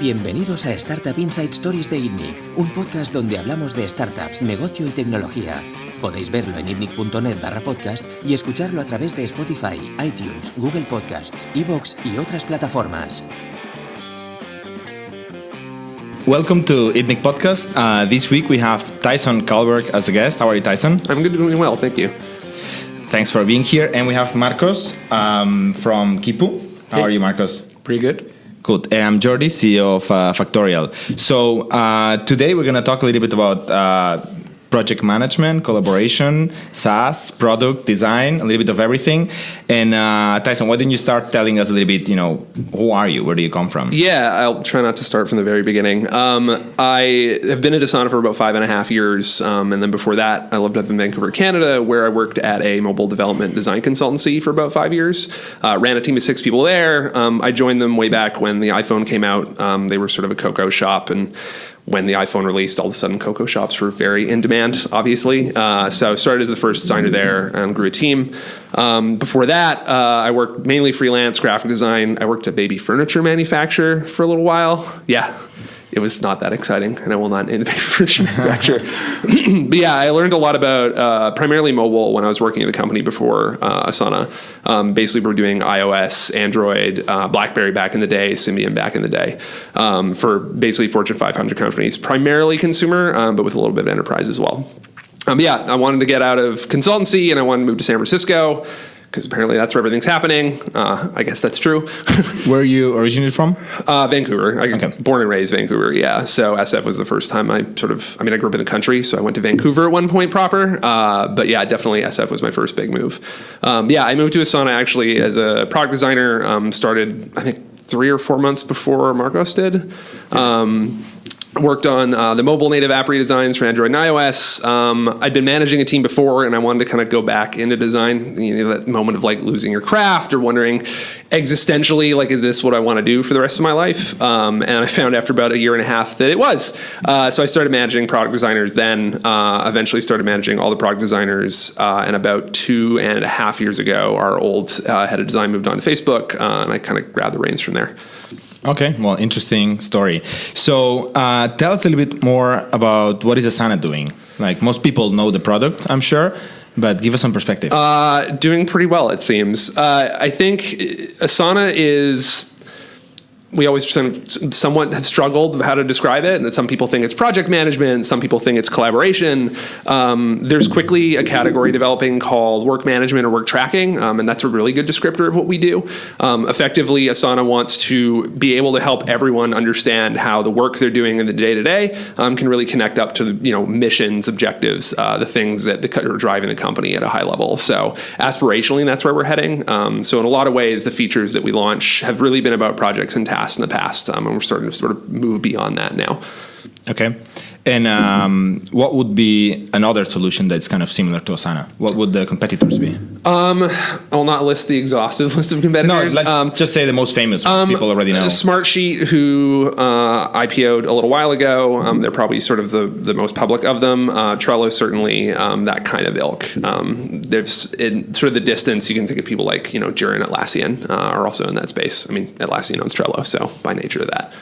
Bienvenidos a Startup Inside Stories de ITNIC, un podcast donde hablamos de startups, negocio y tecnología. Podéis verlo en itnic.net barra podcast y escucharlo a través de Spotify, iTunes, Google Podcasts, Evox y otras plataformas. Welcome to ITNIC Podcast. Uh, this week we have Tyson Kalberg as a guest. How are you, Tyson? I'm good, doing well, thank you. Thanks for being here. And we have Marcos um, from Kipu. How Hey. are you, Marcos? Pretty good. Good. I'm Jordi, CEO of uh, Factorial. So uh, today we're going to talk a little bit about uh, project management, collaboration, SaaS, product design, a little bit of everything. And uh, Tyson, why didn't you start telling us a little bit? You know, who are you? Where do you come from? Yeah, I'll try not to start from the very beginning. Um, I have been at Asana for about five and a half years. Um, and then before that, I lived up in Vancouver, Canada, where I worked at a mobile development design consultancy for about five years. Uh, ran a team of six people there. Um, I joined them way back when the iPhone came out. Um, they were sort of a Cocoa shop. And when the iPhone released, all of a sudden Cocoa shops were very in demand, obviously. Uh, so I started as the first designer there and grew a team. Um, before that, uh, I worked mainly freelance graphic design. I worked at baby furniture manufacturer for a little while. Yeah, it was not that exciting, and I will not name the furniture manufacturer. but yeah, I learned a lot about uh, primarily mobile when I was working at the company before uh, Asana. Um, basically, we were doing iOS, Android, uh, BlackBerry back in the day, Symbian back in the day, um, for basically Fortune 500 companies, primarily consumer, um, but with a little bit of enterprise as well. Um, yeah, I wanted to get out of consultancy and I wanted to move to San Francisco because apparently that's where everything's happening. Uh, I guess that's true. Where are you originally from? uh, Vancouver. I Okay. born and raised Vancouver. Yeah. So SF was the first time I sort of. I mean, I grew up in the country, so I went to Vancouver at one point proper. Uh, but yeah, definitely SF was my first big move. Um, yeah, I moved to Asana actually as a product designer. Um, started I think three or four months before Marcos did. Um, worked on uh, the mobile native app redesigns for Android and iOS. Um, I'd been managing a team before, and I wanted to kind of go back into design. You know, that moment of like losing your craft or wondering existentially, like, is this what I want to do for the rest of my life? Um, and I found after about a year and a half that it was. Uh, so I started managing product designers. Then uh, eventually started managing all the product designers. Uh, and about two and a half years ago, our old uh, head of design moved on to Facebook, uh, and I kind of grabbed the reins from there. Okay, well, interesting story. So, uh, tell us a little bit more about what is Asana doing. Like most people know the product, I'm sure, but give us some perspective. Uh, doing pretty well, it seems. Uh, I think Asana is. We always somewhat have struggled with how to describe it, and some people think it's project management. Some people think it's collaboration. Um, there's quickly a category developing called work management or work tracking, um, and that's a really good descriptor of what we do. Um, effectively, Asana wants to be able to help everyone understand how the work they're doing in the day to day can really connect up to you know missions, objectives, uh, the things that the, are driving the company at a high level. So aspirationally, that's where we're heading. Um, so in a lot of ways, the features that we launch have really been about projects and tasks in the past, um, and we're starting to sort of move beyond that now. okay. And um, what would be another solution that's kind of similar to Asana? What would the competitors be? I'll not list the exhaustive list of competitors. No, let's Um, just say the most famous ones people already know. Uh, Smartsheet, who uh, IPO'd a little while ago, um, they're probably sort of the, the most public of them. Uh, Trello, certainly um, that kind of ilk. Um, there's in sort of the distance, you can think of people like you know Jira and Atlassian uh, are also in that space. I mean, Atlassian owns Trello, so by nature of that.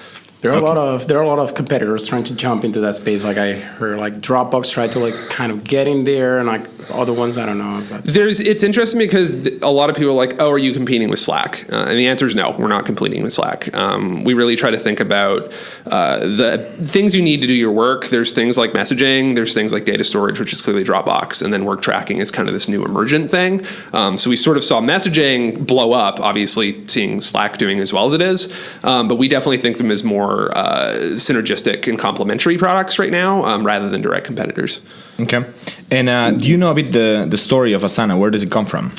There are a lot of there are a lot of competitors trying to jump into that space. Like I heard, like Dropbox tried to like kind of get in there, and like other ones I don't know. But There's it's interesting because a lot of people are like, "Oh, are you competing with Slack?" Uh, and the answer is no. We're not competing with Slack. Um, we really try to think about uh, the things you need to do your work. There's things like messaging. There's things like data storage, which is clearly Dropbox, and then work tracking is kind of this new emergent thing. Um, so we sort of saw messaging blow up. Obviously, seeing Slack doing as well as it is, um, but we definitely think them as more uh, synergistic and complementary products right now, um, rather than direct competitors. Okay. And uh, do you know a bit the, the story of Asana? Where does it come from?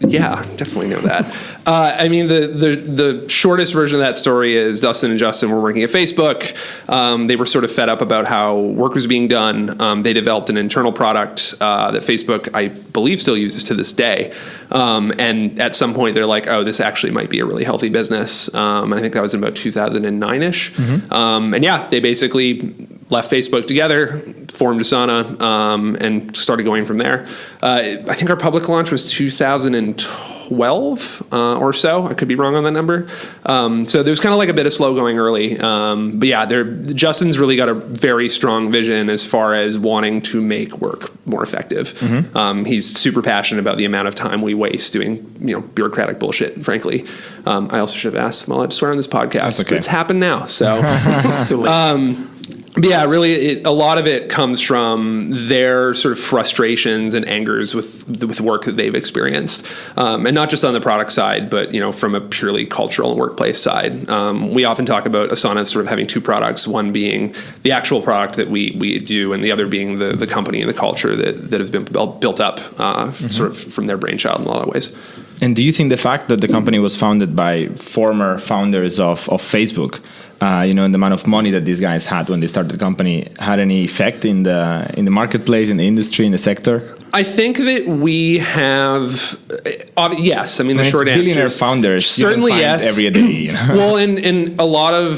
Yeah, definitely know that. uh, I mean, the, the the shortest version of that story is Dustin and Justin were working at Facebook. Um, they were sort of fed up about how work was being done. Um, they developed an internal product uh, that Facebook, I believe, still uses to this day. Um, and at some point, they're like, "Oh, this actually might be a really healthy business." Um, and I think that was in about 2009 ish. Um, and yeah, they basically left Facebook together, formed Asana, um, and started going from there. Uh, I think our public launch was 2012 uh, or so. I could be wrong on that number. Um, so there was kind of like a bit of slow going early. Um, but yeah, there, Justin's really got a very strong vision as far as wanting to make work more effective. Um, he's super passionate about the amount of time we waste doing you know bureaucratic bullshit. Frankly, um, I also should have asked. Well, I swear on this podcast, okay. but it's happened now. So. Late. But yeah, really, it, a lot of it comes from their sort of frustrations and angers with with work that they've experienced, um, and not just on the product side, but you know, from a purely cultural and workplace side. Um, we often talk about Asana sort of having two products: one being the actual product that we we do, and the other being the the company and the culture that that have been built, up, uh, sort of from their brainchild in a lot of ways. And do you think the fact that the company was founded by former founders of, of Facebook, uh, you know, and the amount of money that these guys had when they started the company, had any effect in the in the marketplace, in the industry, in the sector? I think that we have, uh, yes. I mean, the I mean, short answer billionaire is founders Certainly, yes. every day. You know? well, and and a lot of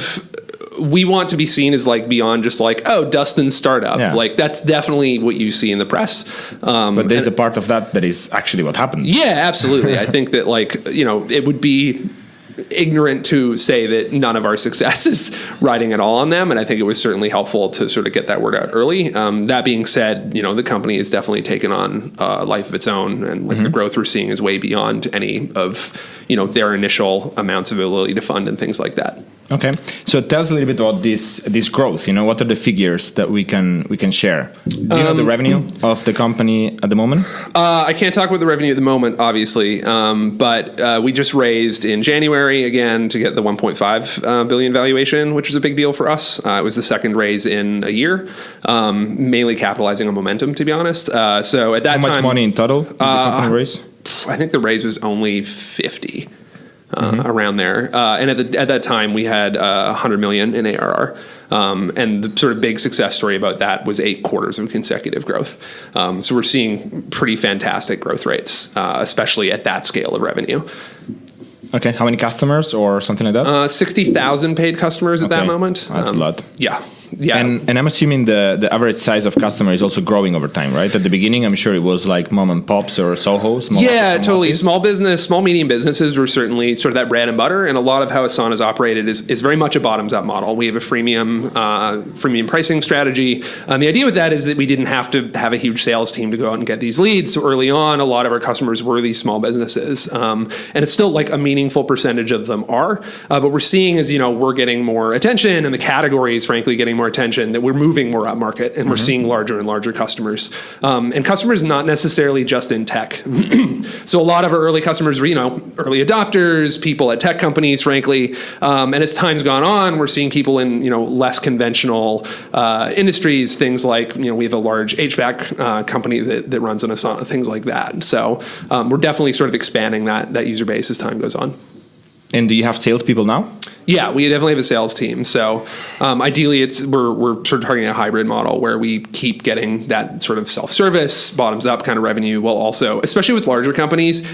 we want to be seen as like beyond just like oh Dustin's startup. Yeah. Like that's definitely what you see in the press. Um, but there's and- a part of that that is actually what happened. yeah, absolutely. I think that like you know it would be ignorant to say that none of our success is riding at all on them and i think it was certainly helpful to sort of get that word out early. Um, that being said you know the company has definitely taken on a life of its own and like the growth we're seeing is way beyond any of you know their initial amounts of ability to fund and things like that Okay, so tell us a little bit about this this growth. You know, what are the figures that we can we can share? Do you know the Um, revenue of the company at the moment? Uh, I can't talk about the revenue at the moment, obviously, um, but uh, we just raised in January again to get the 1.5 uh, billion valuation, which was a big deal for us. Uh, it was the second raise in a year, um, mainly capitalizing on momentum, to be honest. Uh, so at that time. How much money in total? did the company raise? I think the raise was only 50. Uh, Around there, uh, and at, the, at that time we had uh, 100 million in ARR, um, and the sort of big success story about that was eight quarters of consecutive growth. Um, so we're seeing pretty fantastic growth rates, uh, especially at that scale of revenue. Okay, how many customers or something like that? Uh, 60,000 paid customers at that Okay. moment. Um, That's a lot. Yeah, yeah. And, and I'm assuming the, the average size of customer is also growing over time, right? At the beginning, I'm sure it was like mom and pops or Soho. Small yeah, totally. office. Small business, small medium businesses were certainly sort of that bread and butter, and a lot of how Asana is operated is, is very much a bottoms up model. We have a freemium uh, freemium pricing strategy. Um, the idea with that is that we didn't have to have a huge sales team to go out and get these leads. So early on, a lot of our customers were these small businesses, um, and it's still like a meaningful percentage of them are. Uh, but we're seeing as you know we're getting more attention, and the category is frankly getting more attention. That we're moving more up market, and we're seeing larger and larger customers, um, and customers not necessarily just in tech. so a lot of our early customers were you know early adopters, people at tech companies, frankly. Um, and as time's gone on, we're seeing people in you know less conventional uh, industries, things like you know we have a large HVAC uh, company that, that runs on Asana, things like that. So um, we're definitely sort of expanding that that user base as time goes on. And do you have salespeople now? Yeah, we definitely have a sales team. So um, ideally, it's we're we're sort of targeting a hybrid model where we keep getting that sort of self service, bottoms up kind of revenue, while also, especially with larger companies,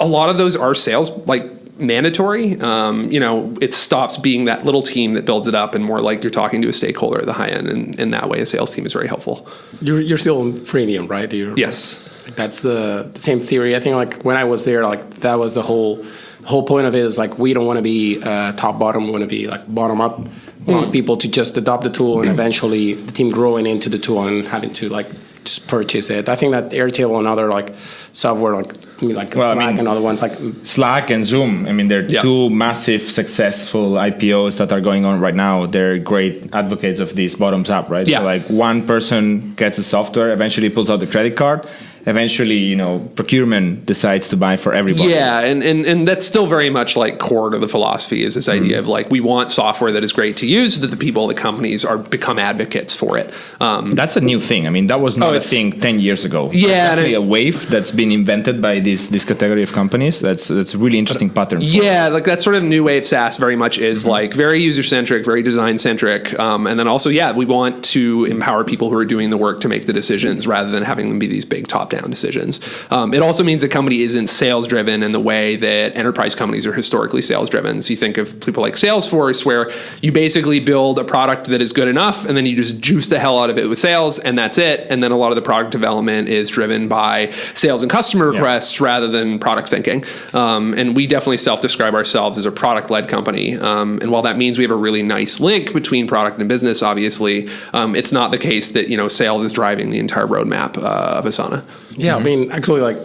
a lot of those are sales like mandatory. Um, you know, it stops being that little team that builds it up, and more like you're talking to a stakeholder at the high end, and in that way, a sales team is very helpful. You're, you're still in freemium, right? You're, Yes. That's the, the same theory. I think like when I was there, like that was the whole whole point of it is like we don't want to be uh, top bottom. We want to be like bottom up. We want people to just adopt the tool and eventually the team growing into the tool and having to like just purchase it. I think that Airtable and other like software like I mean, like Well, I Slack mean- and other ones like Slack and Zoom. I mean, they're Yeah. two massive, successful IPOs that are going on right now. They're great advocates of this bottoms up, right? Yeah. So like one person gets the software, eventually pulls out the credit card, eventually, you know, procurement decides to buy for everybody. Yeah, and, and and that's still very much like core to the philosophy is this idea of like we want software that is great to use, so that the people, the companies, are become advocates for it. Um, That's a new thing. I mean, that was not Oh, a thing ten years ago. Yeah, definitely it- a wave that's been invented by this this category of companies. That's that's a really interesting pattern. Yeah, like that sort of new wave SaaS very much is like very user centric, very design centric, um, and then also yeah, we want to empower people who are doing the work to make the decisions rather than having them be these big top down top-down decisions. Um, it also means the company isn't sales-driven in the way that enterprise companies are historically sales-driven. So you think of people like Salesforce, where you basically build a product that is good enough, and then you just juice the hell out of it with sales, and that's it. And then a lot of the product development is driven by sales and customer requests rather than product thinking. Um, and we definitely self-describe ourselves as a product-led company. Um, and while that means we have a really nice link between product and business, obviously, um, it's not the case that you know sales is driving the entire roadmap uh, of Asana. Yeah, I mean, actually, like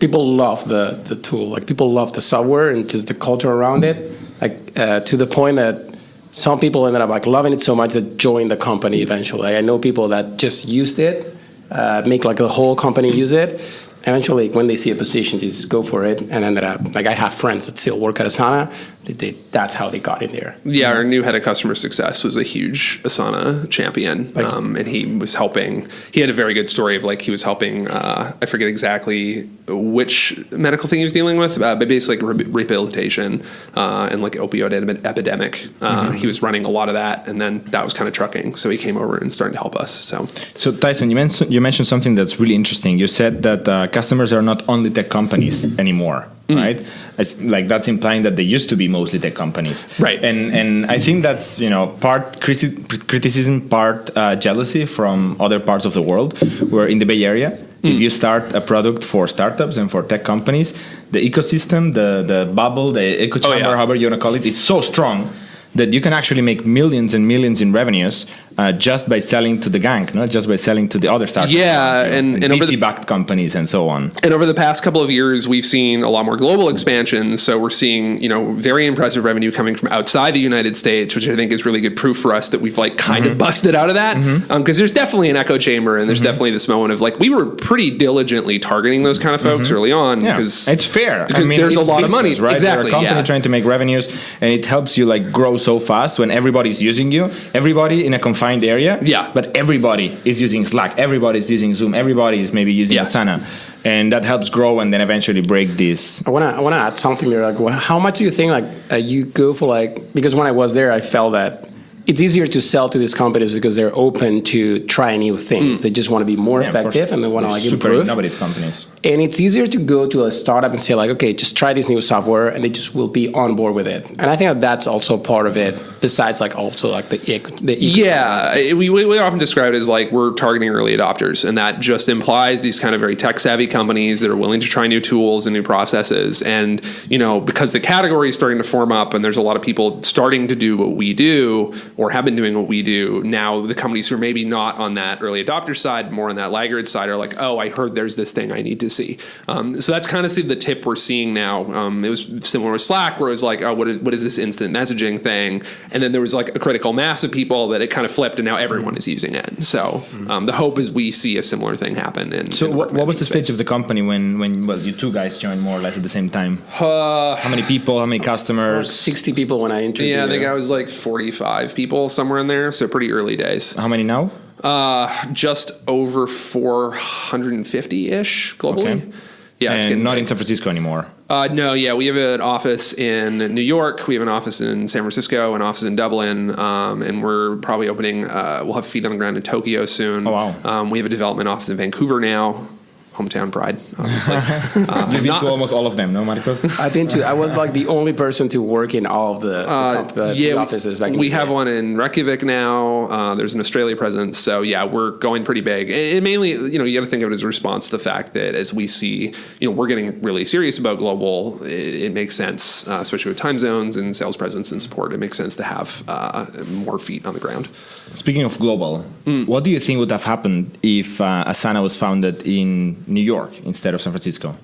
people love the the tool. Like people love the software and just the culture around it. Like uh, to the point that some people ended up like loving it so much that joined the company eventually. I know people that just used it, uh, make like the whole company use it. Eventually, when they see a position, just go for it. And ended up like I have friends that still work at Asana. They, they, that's how they got in there. Yeah, our new head of customer success was a huge Asana champion, Like- um, and he was helping. He had a very good story of like he was helping. Uh, I forget exactly which medical thing he was dealing with, uh, but basically like re- rehabilitation uh, and like opioid ep- epidemic. Uh, He was running a lot of that, and then that was kind of trucking. So he came over and started to help us. So So Tyson, you mentioned you mentioned something that's really interesting. You said that uh, customers are not only tech companies anymore, right? It's like that's implying that they used to be mostly tech companies, Right. And and I think that's you know part criti- criticism, part uh, jealousy from other parts of the world. Where in the Bay Area, if you start a product for startups and for tech companies, the ecosystem, the the bubble, the echo chamber, yeah. however you want to call it, is so strong that you can actually make millions and millions in revenues uh, just by selling to the gang, not just by selling to the other startups. Yeah, and- and over the- VC-backed companies and so on. And over the past couple of years, we've seen a lot more global expansion. So we're seeing, you know, very impressive revenue coming from outside the United States, which I think is really good proof for us that we've like kind of mm-hmm. busted out of that. Mm-hmm. Um, because there's definitely an echo chamber, and there's mm-hmm. definitely this moment of like we were pretty diligently targeting those kind of folks early on Yeah, because it's fair. because there's a lot of money, right? Exactly, You're a company yeah. trying to make revenues, and it helps you like grow so fast when everybody's using you. Everybody in a confined area. Yeah. But everybody is using Slack. Everybody is using Zoom. Everybody is maybe using Yeah. Asana, and that helps grow and then eventually break this. I wanna I wanna add something there. Like, how much do you think like uh, you go for like because when I was there, I felt that it's easier to sell to these companies because they're open to try new things. They just want to be more Yeah, effective and they want to They're like super improve. innovative companies. And it's easier to go to a startup and say like, okay, just try this new software, and they just will be on board with it. And I think that that's also part of it. Besides, like also like the the Yeah, we we often describe it as like we're targeting early adopters, and that just implies these kind of very tech savvy companies that are willing to try new tools and new processes. And you know, because the category is starting to form up, and there's a lot of people starting to do what we do or have been doing what we do. Now, the companies who are maybe not on that early adopter side, more on that laggard side, are like, oh, I heard there's this thing I need to see. Um, so that's kind of the tip we're seeing now. Um, it was similar with Slack, where it was like, oh, what is what is this instant messaging thing? And then there was like a critical mass of people that it kind of flipped, and now everyone is using it. So um, the hope is we see a similar thing happen. In, So in what, what was the management stage space. of the company when, when well you two guys joined more or less at the same time? how many people? How many customers? sixty people when I interviewed. Yeah, I think there. I was like 45 people somewhere in there, so pretty early days. How many now? Uh, just over 450 ish globally. Okay. Yeah, it's and getting not big. in San Francisco anymore. Uh, no, yeah, we have an office in New York. We have an office in San Francisco, an office in Dublin, um, and we're probably opening. Uh, we'll have feet on the ground in Tokyo soon. Oh, wow. Um, we have a development office in Vancouver now. Hometown pride, obviously. uh, You've been to almost all of them, no, Marcos? I've been to. I was like the only person to work in all of the, the, comp- uh, the offices back we the have one in Reykjavik now. Uh, there's an Australia presence, so yeah, we're going pretty big. And, and mainly, you know, you got to think of it as a response to the fact that as we see, you know, we're getting really serious about global. It, it makes sense, uh, especially with time zones and sales presence and support. It makes sense to have uh, more feet on the ground. Speaking of global, what do you think would have happened if uh, Asana was founded in New York instead of San Francisco?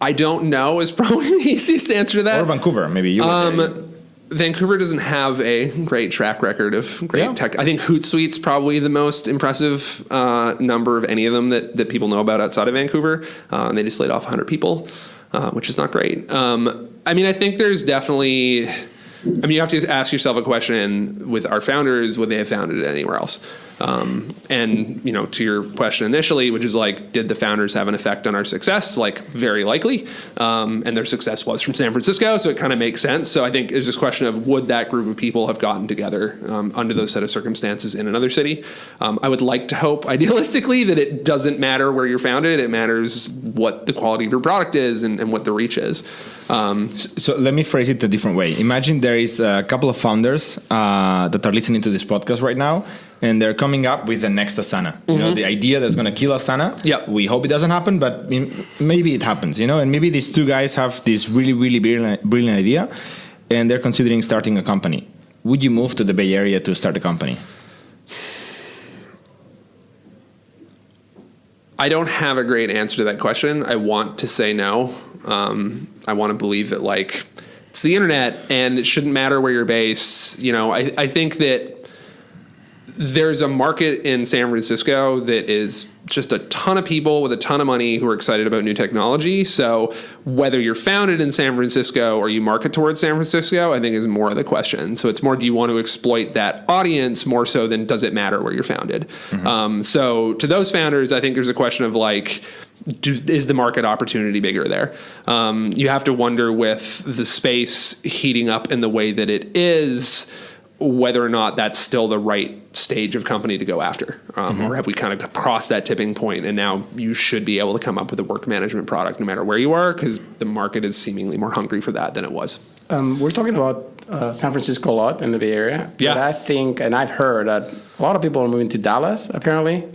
I don't know is probably the easiest answer to that. Or Vancouver, maybe. You. Um, Vancouver doesn't have a great track record of great Yeah. tech. I think Hootsuite's probably the most impressive uh, number of any of them that, that people know about outside of Vancouver. Uh, and they just laid off 100 people, uh, which is not great. Um, I mean, I think there's definitely. I mean, you have to ask yourself a question with our founders: Would they have founded it anywhere else? Um, and you know, to your question initially, which is like, did the founders have an effect on our success? Like, very likely. Um, and their success was from San Francisco, so it kind of makes sense. So I think it's a question of would that group of people have gotten together um, under those set of circumstances in another city? Um, I would like to hope, idealistically, that it doesn't matter where you're founded. It matters what the quality of your product is and, and what the reach is. Um, So let me phrase it a different way. Imagine there is a couple of founders uh, that are listening to this podcast right now, and they're coming up with the next Asana. You know, the idea that's going to kill Asana. Yeah. We hope it doesn't happen, but maybe it happens. You know, and maybe these two guys have this really, really brilliant, brilliant idea, and they're considering starting a company. Would you move to the Bay Area to start a company? I don't have a great answer to that question. I want to say no. Um, I want to believe that like it's the internet and it shouldn't matter where you're based. You know, I, I think that there's a market in San Francisco that is just a ton of people with a ton of money who are excited about new technology. So whether you're founded in San Francisco or you market towards San Francisco, I think is more of the question. So it's more do you want to exploit that audience more so than does it matter where you're founded? Um, so to those founders, I think there's a question of like, do, is the market opportunity bigger there? Um, you have to wonder with the space heating up in the way that it is whether or not that's still the right stage of company to go after, um, or have we kind of crossed that tipping point and now you should be able to come up with a work management product no matter where you are because the market is seemingly more hungry for that than it was. Um, we're talking about uh, San Francisco a lot in the Bay Area. Yeah. But I think, and I've heard that a lot of people are moving to Dallas, apparently.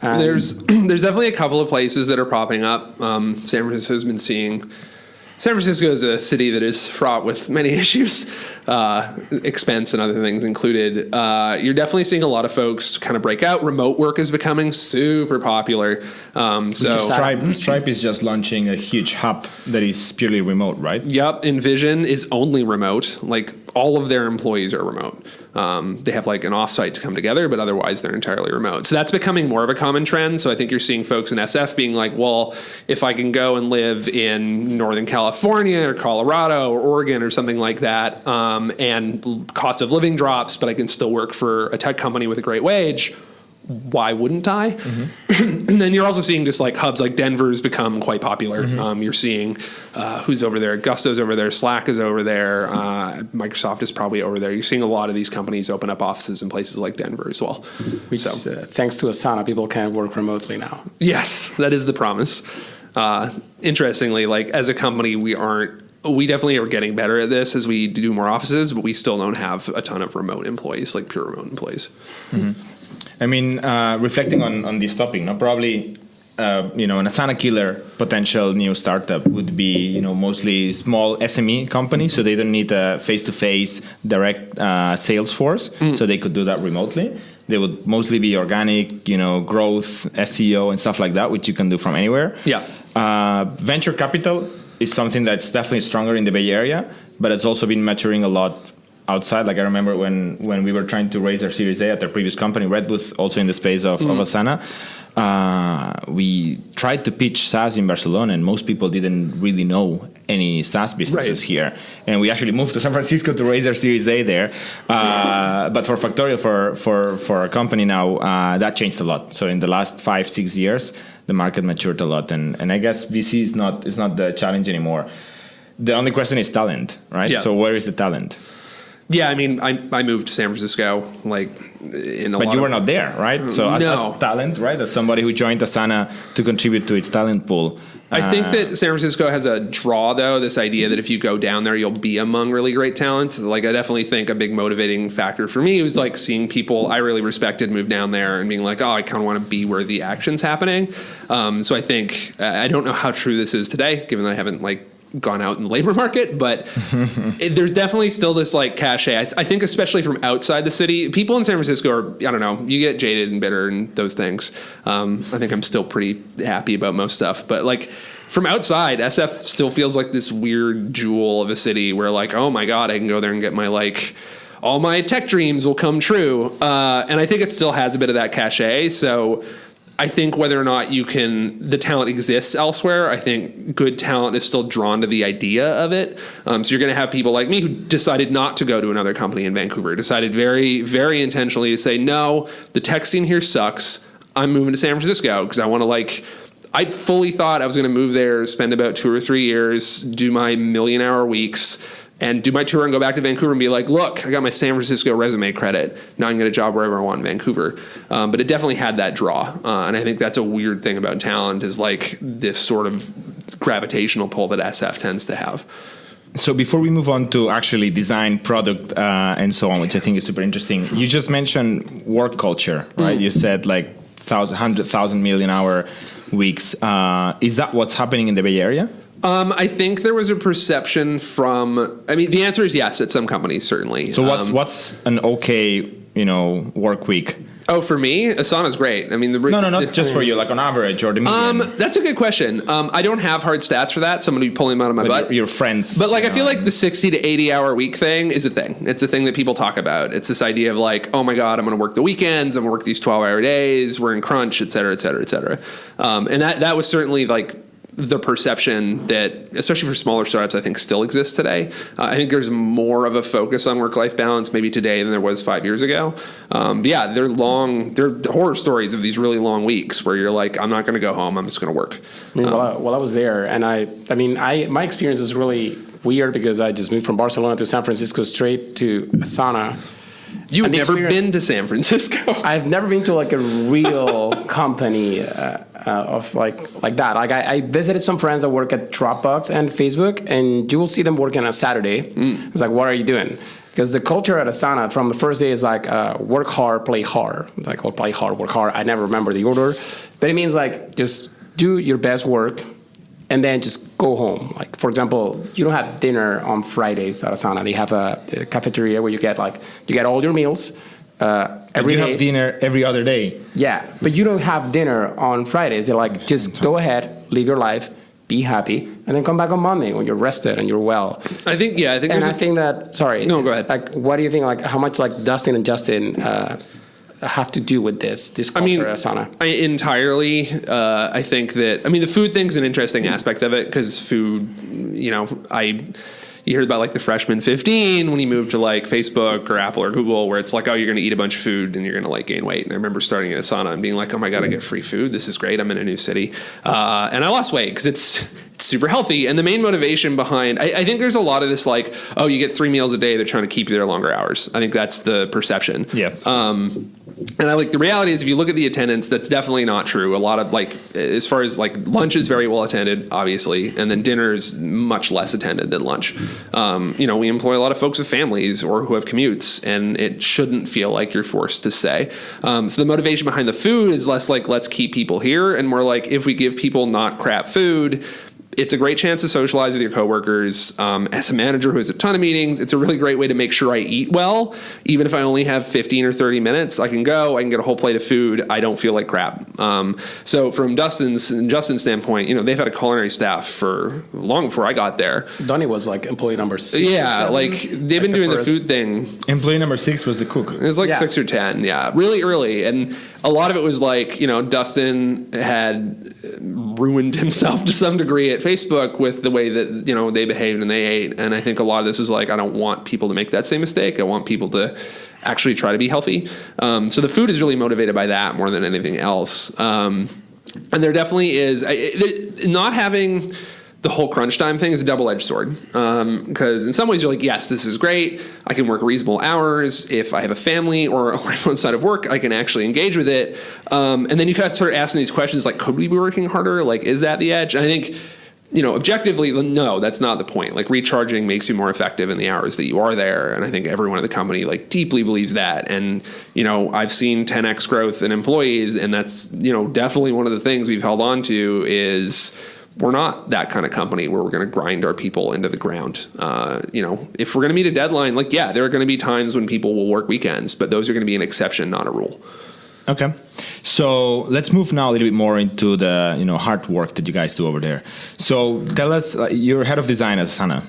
There's there's definitely a couple of places that are popping up. Um, San Francisco's been seeing. San Francisco is a city that is fraught with many issues, uh, expense and other things included. Uh, you're definitely seeing a lot of folks kind of break out. Remote work is becoming super popular. Um, so. Stripe, Stripe is just launching a huge hub that is purely remote, right? Yep, InVision is only remote. Like all of their employees are remote. Um, they have like an offsite to come together, but otherwise they're entirely remote. So that's becoming more of a common trend. So I think you're seeing folks in SF being like, well, if I can go and live in Northern California or Colorado or Oregon or something like that, um, and cost of living drops, but I can still work for a tech company with a great wage. Why wouldn't I? and then you're also seeing just like hubs like Denver's become quite popular. Um, you're seeing uh, who's over there. Gusto's over there. Slack is over there. Uh, Microsoft is probably over there. You're seeing a lot of these companies open up offices in places like Denver as well. which, so uh, thanks to Asana, people can work remotely now. yes, that is the promise. Uh, interestingly, like as a company, we aren't. We definitely are getting better at this as we do more offices, but we still don't have a ton of remote employees, like pure remote employees. I mean, uh, reflecting on, on this topic, no, probably, uh, you know, an Asana killer potential new startup would be, you know, mostly small SME companies, so they don't need a face-to-face direct uh, sales force, so they could do that remotely. They would mostly be organic, you know, growth, SEO, and stuff like that, which you can do from anywhere. Yeah. Uh, venture capital is something that's definitely stronger in the Bay Area, but it's also been maturing a lot outside. Like I remember when when we were trying to raise our Series A at our previous company, Redbooth, also in the space of, of Asana. Uh, we tried to pitch SaaS in Barcelona, and most people didn't really know any SaaS businesses Right. here. And we actually moved to San Francisco to raise our Series A there. Uh, but for Factorial, for for for our company now, uh, that changed a lot. So in the last five six years, the market matured a lot, and and I guess VC is not is not the challenge anymore. The only question is talent, right? Yeah. So where is the talent? Yeah, I mean, I, I moved to San Francisco like in a But you were not there, right? So as, No. as talent, right? As somebody who joined Asana to contribute to its talent pool. I think uh, that San Francisco has a draw, though. This idea that if you go down there, you'll be among really great talents. Like, I definitely think a big motivating factor for me was like seeing people I really respected move down there and being like, oh, I kind of want to be where the action's happening. Um, so I think I don't know how true this is today, given that I haven't like gone out in the labor market, but it, there's definitely still this like cachet. I, I think, especially from outside the city, people in San Francisco are, I don't know, you get jaded and bitter and those things. Um, I think I'm still pretty happy about most stuff, but like from outside, SF still feels like this weird jewel of a city where, like, oh my God, I can go there and get my like, all my tech dreams will come true. Uh, and I think it still has a bit of that cachet. So I think whether or not you can, the talent exists elsewhere. I think good talent is still drawn to the idea of it. Um, so you're going to have people like me who decided not to go to another company in Vancouver, decided very, very intentionally to say, no, the tech scene here sucks. I'm moving to San Francisco because I want to like. I fully thought I was going to move there, spend about two or three years, do my million hour weeks, and do my tour and go back to Vancouver and be like, look, I got my San Francisco resume credit. Now I can get a job wherever I want in Vancouver. Um, but it definitely had that draw. Uh, and I think that's a weird thing about talent is like this sort of gravitational pull that SF tends to have. So before we move on to actually design, product, uh, and so on, which I think is super interesting, you just mentioned work culture, right? You said like thousand, hundred thousand million hour weeks. Uh, is that what's happening in the Bay Area? Um, I think there was a perception from. I mean, the answer is yes at some companies, certainly. So what's Um, what's an okay, you know, work week? oh, for me, Asana's great. I mean, the No, no, not just for you, like on average or the median. Um, that's a good question. Um, I don't have hard stats for that, so I'm going to be pulling them out of my but butt. your, your friends. But like, I you feel like the 60 to 80 hour week thing is a thing. It's a thing that people talk about. It's this idea of like, oh my God, I'm going to work the weekends. I'm going to work these 12 hour days. We're in crunch, et cetera, et cetera, et cetera. Um, and that, that was certainly like the perception that, especially for smaller startups, I think still exists today. Uh, I think there's more of a focus on work life balance maybe today than there was five years ago. Um, but yeah, they're long, they're horror stories of these really long weeks where you're like, I'm not going to go home. I'm just going to work. I mean, while, I, while I was there, and I, I mean, I my experience is really weird because I just moved from Barcelona to San Francisco straight to Asana. You've never been to San Francisco. I've never been to like a real company uh, uh, of like like that. Like I, I visited some friends that work at Dropbox and Facebook, and you will see them working on Saturday. It's like, what are you doing? Because the culture at Asana from the first day is like uh, work hard, play hard. Like or play hard, work hard. I never remember the order, but it means like just do your best work, and then just go home. Like for example, you don't have dinner on Fridays at Asana. They have a, a cafeteria where you get like you get all your meals. Uh, every you day. have dinner every other day. Yeah, but you don't have dinner on Fridays. They're like, just go ahead, live your life, be happy, and then come back on Monday when you're rested and you're well. I think yeah, I think And there's I a- think that sorry. No, go ahead. Like, what do you think? Like, how much like Dustin and Justin uh, have to do with this? This I culture mean, at Asana. I entirely. Uh, I think that. I mean, the food thing's an interesting aspect of it because food. You know, I. You heard about like the freshman 15 when he moved to like Facebook or Apple or Google, where it's like, oh, you're going to eat a bunch of food and you're going to like gain weight. And I remember starting at Asana and being like, oh my god, I get free food. This is great. I'm in a new city, uh, and I lost weight because it's it's super healthy. And the main motivation behind, I, I think there's a lot of this like, oh, you get three meals a day. They're trying to keep you there longer hours. I think that's the perception. Yes. Um, and I like the reality is if you look at the attendance, that's definitely not true. A lot of like as far as like lunch is very well attended, obviously, and then dinner is much less attended than lunch. Um, you know, we employ a lot of folks with families or who have commutes, and it shouldn't feel like you're forced to stay. Um, so the motivation behind the food is less like let's keep people here, and more like if we give people not crap food it's a great chance to socialize with your coworkers. Um, as a manager who has a ton of meetings, it's a really great way to make sure I eat well. Even if I only have 15 or 30 minutes, I can go, I can get a whole plate of food. I don't feel like crap. Um, so from Dustin's and Justin's standpoint, you know, they've had a culinary staff for long before I got there. Donnie was like employee number six. or Yeah, seven, like they've been the doing the food thing Employee number six was the cook. it was like Yeah. six or ten, yeah, really early, and a lot of it was like you know Dustin had ruined himself to some degree at Facebook with the way that you know they behaved and they ate, and I think a lot of this is like I don't want people to make that same mistake. I want people to actually try to be healthy. Um, so the food is really motivated by that more than anything else. Um, and there definitely is I, it, not having the whole crunch time thing is a double edged sword. Because in some ways, you're like, yes, this is great. I can work reasonable hours. If I have a family or a life outside of work, I can actually engage with it. Um, and then you kind of start asking these questions like, could we be working harder? Like, is that the edge? And I think. You know, objectively, no, that's not the point. Like recharging makes you more effective in the hours that you are there, and I think everyone at the company like deeply believes that. And you know, I've seen 10x growth in employees, and that's you know definitely one of the things we've held on to is we're not that kind of company where we're going to grind our people into the ground. Uh, you know, if we're going to meet a deadline, like yeah, there are going to be times when people will work weekends, but those are going to be an exception, not a rule. Okay, so let's move now a little bit more into the you know hard work that you guys do over there. So tell us, uh, you're head of design at Asana.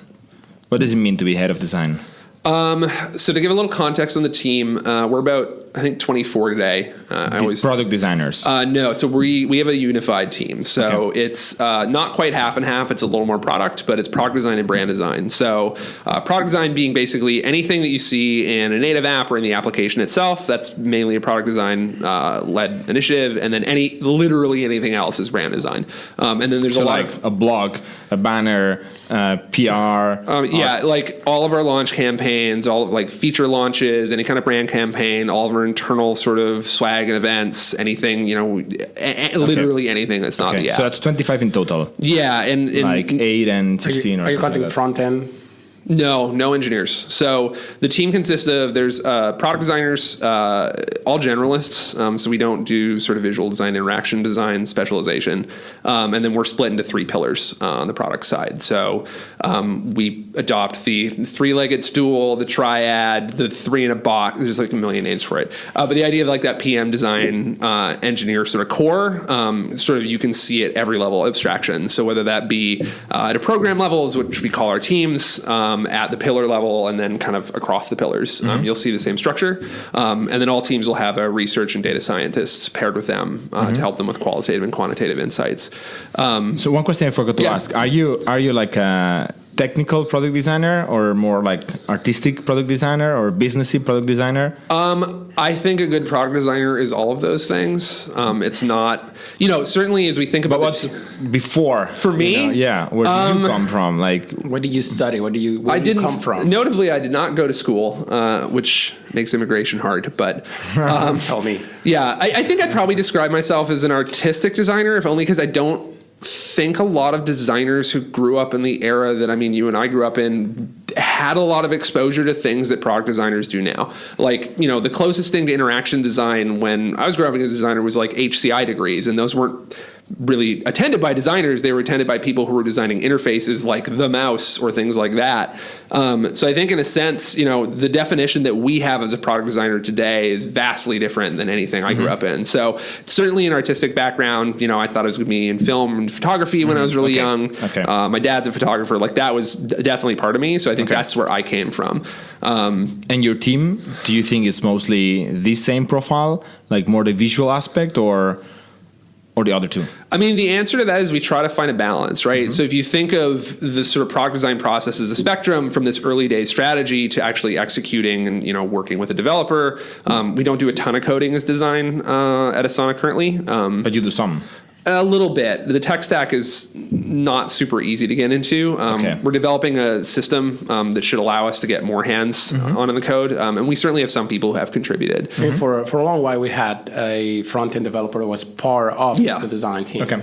What does it mean to be head of design? Um, so to give a little context on the team, uh, we're about I think 24 today. Uh, I always product designers. uh, no, so we we have a unified team. So Okay. it's uh, not quite half and half. It's a little more product, but it's product design and brand design. So uh, product design being basically anything that you see in a native app or in the application itself. That's mainly a product design uh, led initiative, and then any literally anything else is brand design. Um, and then there's so a lot like of a blog, a banner, uh, PR. um, yeah, like all of our launch campaigns, all of like feature launches, any kind of brand campaign, all of our internal sort of swag and events, anything, you know, a- a- literally anything that's not okay, the app. so that's 25 in total. yeah, and, and like 8 and Are 16 you, or are you counting like front end? No, no engineers. So the team consists of there's uh, product designers, uh, all generalists. Um, so we don't do sort of visual design, interaction design, specialization, um, and then we're split into three pillars uh, on the product side. So um, we adopt the three-legged stool, the triad, the three in a box. There's like a million names for it, uh, but the idea of like that PM design uh, engineer sort of core, um, sort of you can see at every level abstraction. So whether that be uh, at a program level, is which we call our teams, um, at the pillar level, and then kind of across the pillars, um, you'll see the same structure. Um, and then all teams will have a research and data scientists paired with them uh, to help them with qualitative and quantitative insights. Um, So one question I forgot to Yeah. ask: Are you are you like a technical product designer, or more like artistic product designer, or businessy product designer? Um, I think a good product designer is all of those things. Um, it's not, you know, certainly as we think about but what's the- before For you me? know? Yeah, where did you come from? Like, Where did you study? Where do you where I do didn't come from? Notably, I did not go to school, uh, which makes immigration hard. But um, Tell me. yeah, I, I think I'd probably describe myself as an artistic designer, if only because I don't think a lot of designers who grew up in the era that I mean, you and I grew up in had a lot of exposure to things that product designers do now. Like, you know, the closest thing to interaction design when I was growing up as a designer was like HCI degrees, and those weren't really attended by designers. They were attended by people who were designing interfaces like the mouse or things like that. Um, so I think, in a sense, you know, the definition that we have as a product designer today is vastly different than anything I grew up in. So certainly an artistic background. You know, I thought it was going to be in film and photography when I was really young. Okay. Uh, my dad's a photographer. Like that was d- definitely part of me. So I think Okay. that's where I came from. Um, and your team? Do you think it's mostly the same profile, like more the visual aspect, or or the other two? I mean, the answer to that is we try to find a balance, right? Mm-hmm. So if you think of the sort of product design process as a spectrum from this early day strategy to actually executing and you know working with a developer, um, we don't do a ton of coding as design uh, at Asana currently. Um, But you do some. A little bit. The tech stack is not super easy to get into. Um, Okay. We're developing a system um, that should allow us to get more hands Mm-hmm. on in the code, um, and we certainly have some people who have contributed. I mean, for for a long while, we had a front end developer that was part of Yeah. the design team. Okay.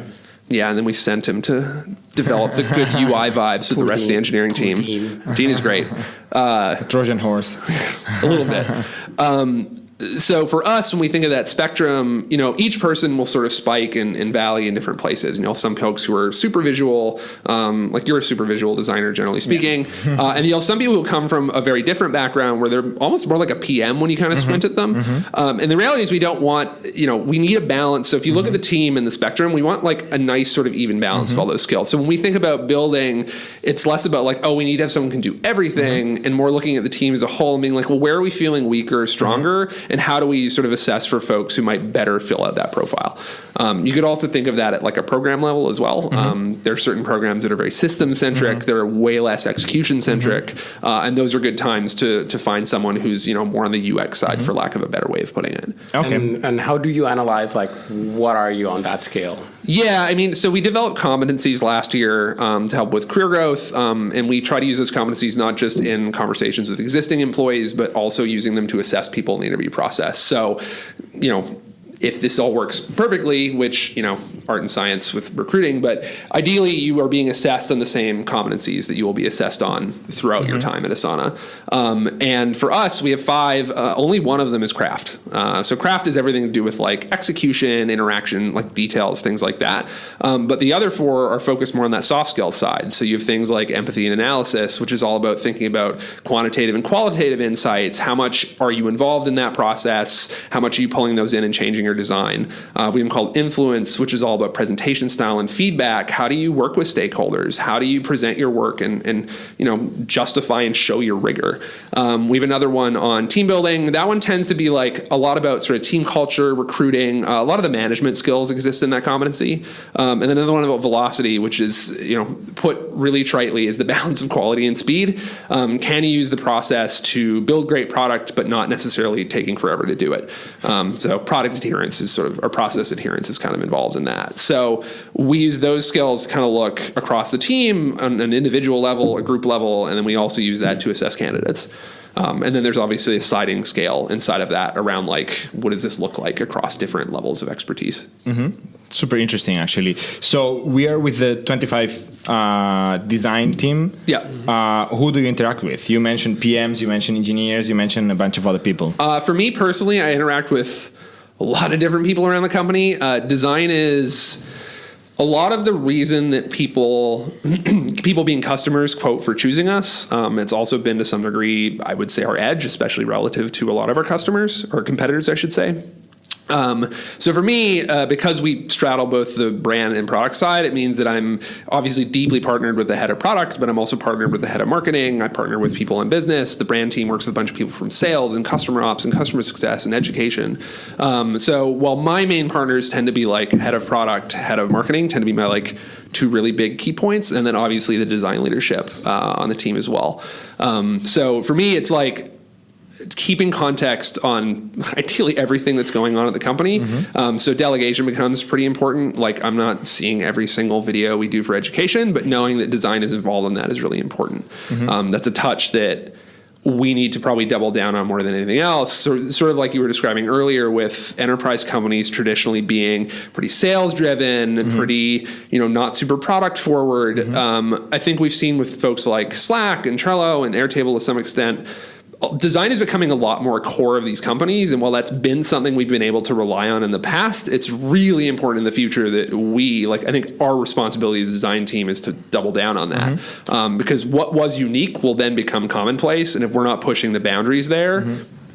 Yeah, and then we sent him to develop the good UI vibes with the Poor rest of the engineering Poor team. Dean. Dean is great. Uh, Trojan horse. a little bit. Um, so for us, when we think of that spectrum, you know, each person will sort of spike and, and valley in different places. You know, some folks who are super visual, um, like you're a super visual designer, generally speaking, uh, and you know, some people who come from a very different background where they're almost more like a PM when you kind of squint at them. Um, and the reality is, we don't want, you know, we need a balance. So if you look at the team and the spectrum, we want like a nice sort of even balance of all those skills. So when we think about building, it's less about like, oh, we need to have someone who can do everything, and more looking at the team as a whole and being like, well, where are we feeling weaker or stronger, and how do we sort of assess for folks who might better fill out that profile? Um, you could also think of that at like a program level as well. Um, there are certain programs that are very system centric, they're way less execution centric, uh, and those are good times to to find someone who's you know more on the UX side, for lack of a better way of putting it. Okay. And, and how do you analyze like what are you on that scale? Yeah, I mean, so we developed competencies last year um, to help with career growth, um, and we try to use those competencies not just in conversations with existing employees, but also using them to assess people in the interview process. So, you know, if this all works perfectly, which you know, art and science with recruiting, but ideally you are being assessed on the same competencies that you will be assessed on throughout your time at Asana. Um, and for us, we have five. Uh, only one of them is craft. Uh, so craft is everything to do with like execution, interaction, like details, things like that. Um, but the other four are focused more on that soft skill side. So you have things like empathy and analysis, which is all about thinking about quantitative and qualitative insights. How much are you involved in that process? How much are you pulling those in and changing your your design. Uh, we called influence, which is all about presentation style and feedback. How do you work with stakeholders? How do you present your work and, and you know justify and show your rigor? Um, we have another one on team building. That one tends to be like a lot about sort of team culture, recruiting. Uh, a lot of the management skills exist in that competency. Um, and then another one about velocity, which is you know put really tritely is the balance of quality and speed. Um, can you use the process to build great product, but not necessarily taking forever to do it? Um, so product adherence is sort of, or process adherence is kind of involved in that. So we use those skills to kind of look across the team on an individual level, a group level, and then we also use that to assess candidates. Um, and then there's obviously a sliding scale inside of that around like what does this look like across different levels of expertise. Super interesting, actually. So we are with the 25 uh, design team. Yeah. Uh, who do you interact with? You mentioned PMs, you mentioned engineers, you mentioned a bunch of other people. Uh, for me personally, I interact with a lot of different people around the company. Uh, design is a lot of the reason that people people being customers quote for choosing us. Um, it's also been to some degree, I would say, our edge, especially relative to a lot of our customers or competitors, I should say. Um, so for me, uh, because we straddle both the brand and product side, it means that I'm obviously deeply partnered with the head of product, but I'm also partnered with the head of marketing. I partner with people in business. The brand team works with a bunch of people from sales and customer ops and customer success and education. Um, so while my main partners tend to be like head of product, head of marketing, tend to be my like two really big key points, and then obviously the design leadership uh, on the team as well. Um, so for me, it's like keeping context on ideally everything that's going on at the company. Um, so delegation becomes pretty important. Like I'm not seeing every single video we do for education, but knowing that design is involved in that is really important. Um, that's a touch that we need to probably double down on more than anything else. So, sort of like you were describing earlier, with enterprise companies traditionally being pretty sales driven, pretty you know not super product forward. Um, I think we've seen with folks like Slack and Trello and Airtable to some extent design is becoming a lot more core of these companies and while that's been something we've been able to rely on in the past it's really important in the future that we like i think our responsibility as a design team is to double down on that. Um, because what was unique will then become commonplace and if we're not pushing the boundaries there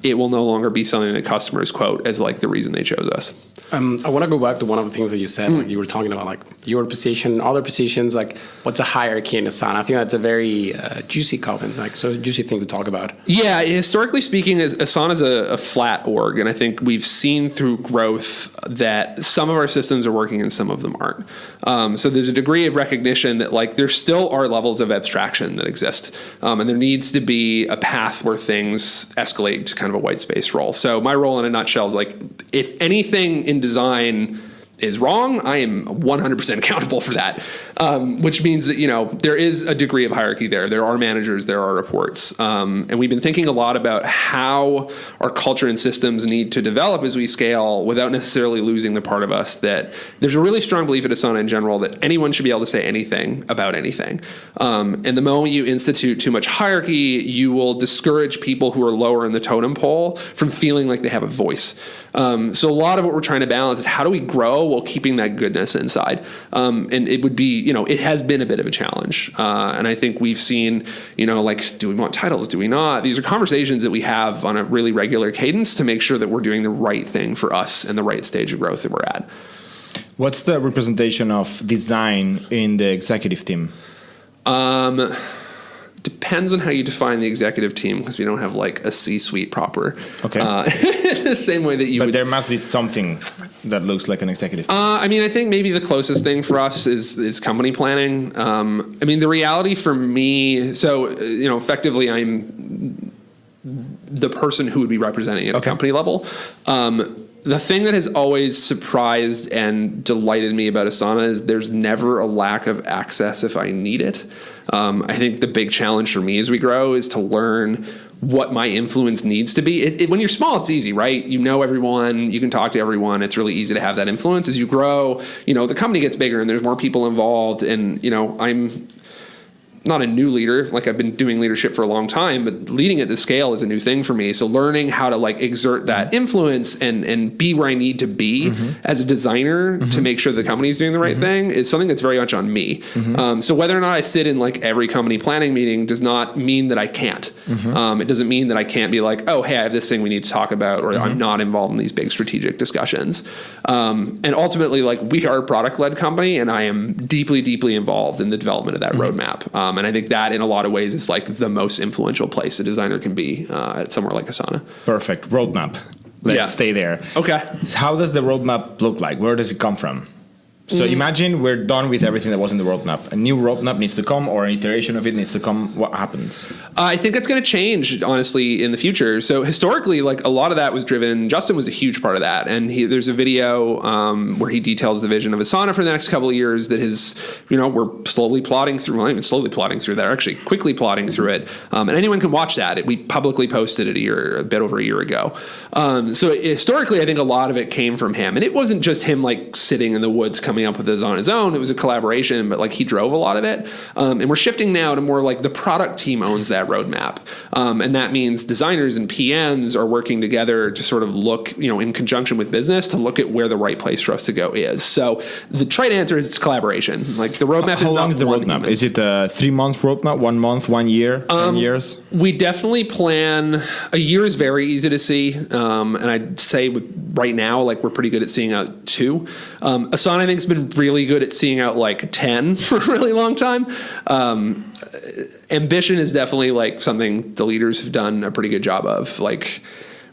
it will no longer be something that customers quote as like the reason they chose us Um, I want to go back to one of the things that you said. Like you were talking about, like your position, other positions. Like, what's a hierarchy in Asana? I think that's a very uh, juicy comment, like so juicy thing to talk about. Yeah, historically speaking, Asana is a, a flat org, and I think we've seen through growth that some of our systems are working and some of them aren't. Um, so there's a degree of recognition that like there still are levels of abstraction that exist, um, and there needs to be a path where things escalate to kind of a white space role. So my role in a nutshell is like if anything in design is wrong, I am 100% accountable for that. Um, which means that you know there is a degree of hierarchy there. There are managers, there are reports, um, and we've been thinking a lot about how our culture and systems need to develop as we scale without necessarily losing the part of us that there's a really strong belief at Asana in general that anyone should be able to say anything about anything. Um, and the moment you institute too much hierarchy, you will discourage people who are lower in the totem pole from feeling like they have a voice. Um, so a lot of what we're trying to balance is how do we grow while keeping that goodness inside. Um, and it would be, you know, it has been a bit of a challenge. Uh, and I think we've seen, you know, like, do we want titles? Do we not? These are conversations that we have on a really regular cadence to make sure that we're doing the right thing for us and the right stage of growth that we're at. What's the representation of design in the executive team? Um, depends on how you define the executive team because we don't have like a C-suite proper. Okay. Uh, the same way that you But would. there must be something that looks like an executive. Uh, I mean, I think maybe the closest thing for us is is company planning. Um, I mean, the reality for me, so uh, you know, effectively, I'm the person who would be representing at a company level. Um, the thing that has always surprised and delighted me about Asana is there's never a lack of access if I need it. Um, I think the big challenge for me as we grow is to learn what my influence needs to be. It, it, when you're small, it's easy, right? You know everyone, you can talk to everyone. It's really easy to have that influence. As you grow, you know the company gets bigger and there's more people involved, and you know I'm not a new leader. Like I've been doing leadership for a long time, but leading at the scale is a new thing for me. So learning how to like exert that mm-hmm. influence and and be where I need to be mm-hmm. as a designer to mm-hmm. make sure the company's doing the right thing is something that's very much on me. Um, so whether or not I sit in like every company planning meeting does not mean that I can't. Um, it doesn't mean that I can't be like, oh, hey, I have this thing we need to talk about, or I'm not involved in these big strategic discussions. Um, and ultimately, like we are a product led company, and I am deeply, deeply involved in the development of that roadmap. Um, Um, and I think that, in a lot of ways, is like the most influential place a designer can be uh, at somewhere like Asana. Perfect roadmap. Let's Yeah. stay there. Okay. How does the roadmap look like? Where does it come from? So Mm. imagine we're done with everything that was in the roadmap. A new roadmap needs to come, or an iteration of it needs to come. What happens? I think it's going to change, honestly, in the future. So historically, like a lot of that was driven. Justin was a huge part of that, and he, there's a video um, where he details the vision of Asana for the next couple of years. That his, you know, we're slowly plotting through. Well, not even slowly plotting through that. Actually, quickly plotting through it, um, and anyone can watch that. It, we publicly posted it a year, a bit over a year ago. Um, so historically, I think a lot of it came from him, and it wasn't just him like sitting in the woods coming up with this on his own. It was a collaboration, but like he drove a lot of it. Um, and we're shifting now to more like the product team owns that roadmap, um, and that means designers and PMs are working together to sort of look, you know, in conjunction with business to look at where the right place for us to go is. So the trite answer is it's collaboration. Like the roadmap How is long is the roadmap? human. Is it a three month roadmap, one month, one year, ten Um, years? We definitely plan. A year is very easy to see, um, and I'd say with right now, like we're pretty good at seeing out two. Um, Asana, I think, been really good at seeing out like ten for a really long time. Um, ambition is definitely like something the leaders have done a pretty good job of, like.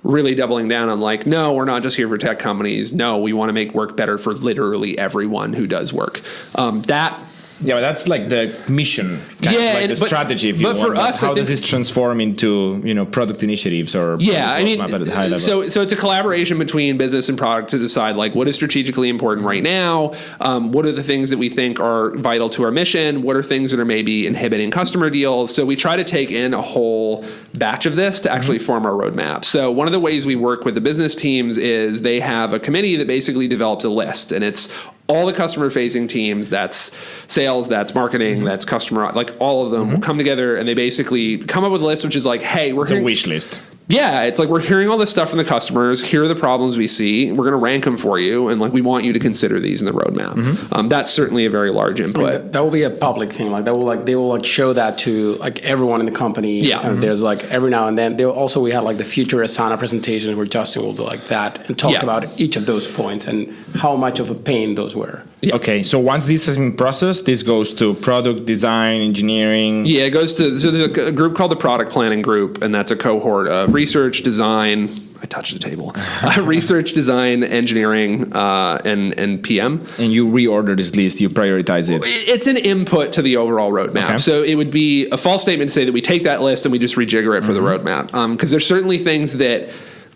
Really doubling down on like, no, we're not just here for tech companies. No, we want to make work better for literally everyone who does work. Um, that Yeah, but that's like the mission, kind Yeah, of like and- the but- strategy. If you but want. for us, how does this transform into you know product initiatives or Yeah, I mean, roadmap at a high level? so so it's a collaboration between business and product to decide like what is strategically important right now. Um, what are the things that we think are vital to our mission? What are things that are maybe inhibiting customer deals? So we try to take in a whole batch of this to actually form our roadmap. So one of the ways we work with the business teams is they have a committee that basically develops a list, and it's all the customer facing teams that's sales that's marketing mm-hmm. that's customer like all of them will come together and they basically come up with a list which is like hey we're it's a wish list. Yeah, it's like we're hearing all this stuff from the customers. Here are the problems we see. We're going to rank them for you, and like we want you to consider these in the roadmap. Um, that's certainly a very large input. That, that will be a public thing. Like that will like they will like show that to like everyone in the company. Yeah. Kind of There's like every now and then. There also we had like the future Asana presentations where Justin will do like that and talk Yeah. about each of those points and how much of a pain those were. Okay, so once this has been processed, this goes to product design, engineering. Yeah, it goes to so there's a, group called the product planning group, and that's a cohort of research, design. I touched the table. Uh, research, design, engineering, uh, and and PM. And you reorder this list, you prioritize it. It- It's an input to the overall roadmap. Okay. So it would be a false statement to say that we take that list and we just rejigger it for the roadmap. Because there's certainly things that,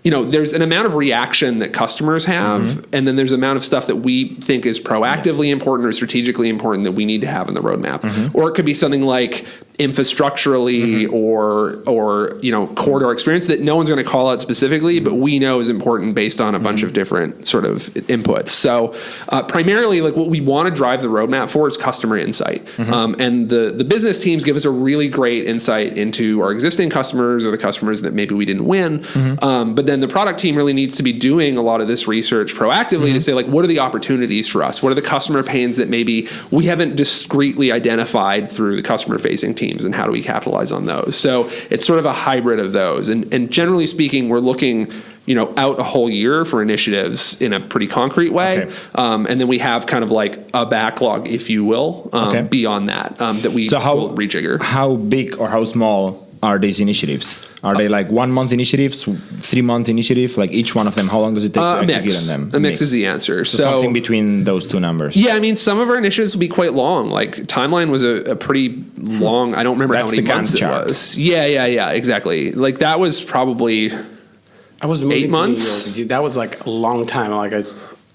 you know, there's an amount of reaction that customers have, mm-hmm. and then there's an amount of stuff that we think is proactively important or strategically important that we need to have in the roadmap. Mm-hmm. Or it could be something like infrastructurally or or you know core to experience that no one's going to call out specifically, but we know is important based on a bunch of different sort of inputs. So uh, primarily, like what we want to drive the roadmap for is customer insight, um, and the the business teams give us a really great insight into our existing customers or the customers that maybe we didn't win. Um, but then the product team really needs to be doing a lot of this research proactively to say like what are the opportunities for us? What are the customer pains that maybe we haven't discreetly identified through the customer facing teams, and how do we capitalize on those? So it's sort of a hybrid of those, and and generally speaking, we're looking you know out a whole year for initiatives in a pretty concrete way Okay. um, and then we have kind of like a backlog if you will um, Okay. beyond that um, that we So how will rejigger How big or how small are these initiatives? Are they like one month initiatives, three month initiative? Like each one of them, how long does it take uh, to a execute mix. on them? A mix is the answer. So, So, something between those two numbers. yeah, I mean, some of our initiatives will be quite long. Like timeline was a, a pretty long. I don't remember That's how many the Gantt months it was. Yeah, yeah, yeah, exactly. Like that was probably I was moving to New months? That was like a long time. Like I,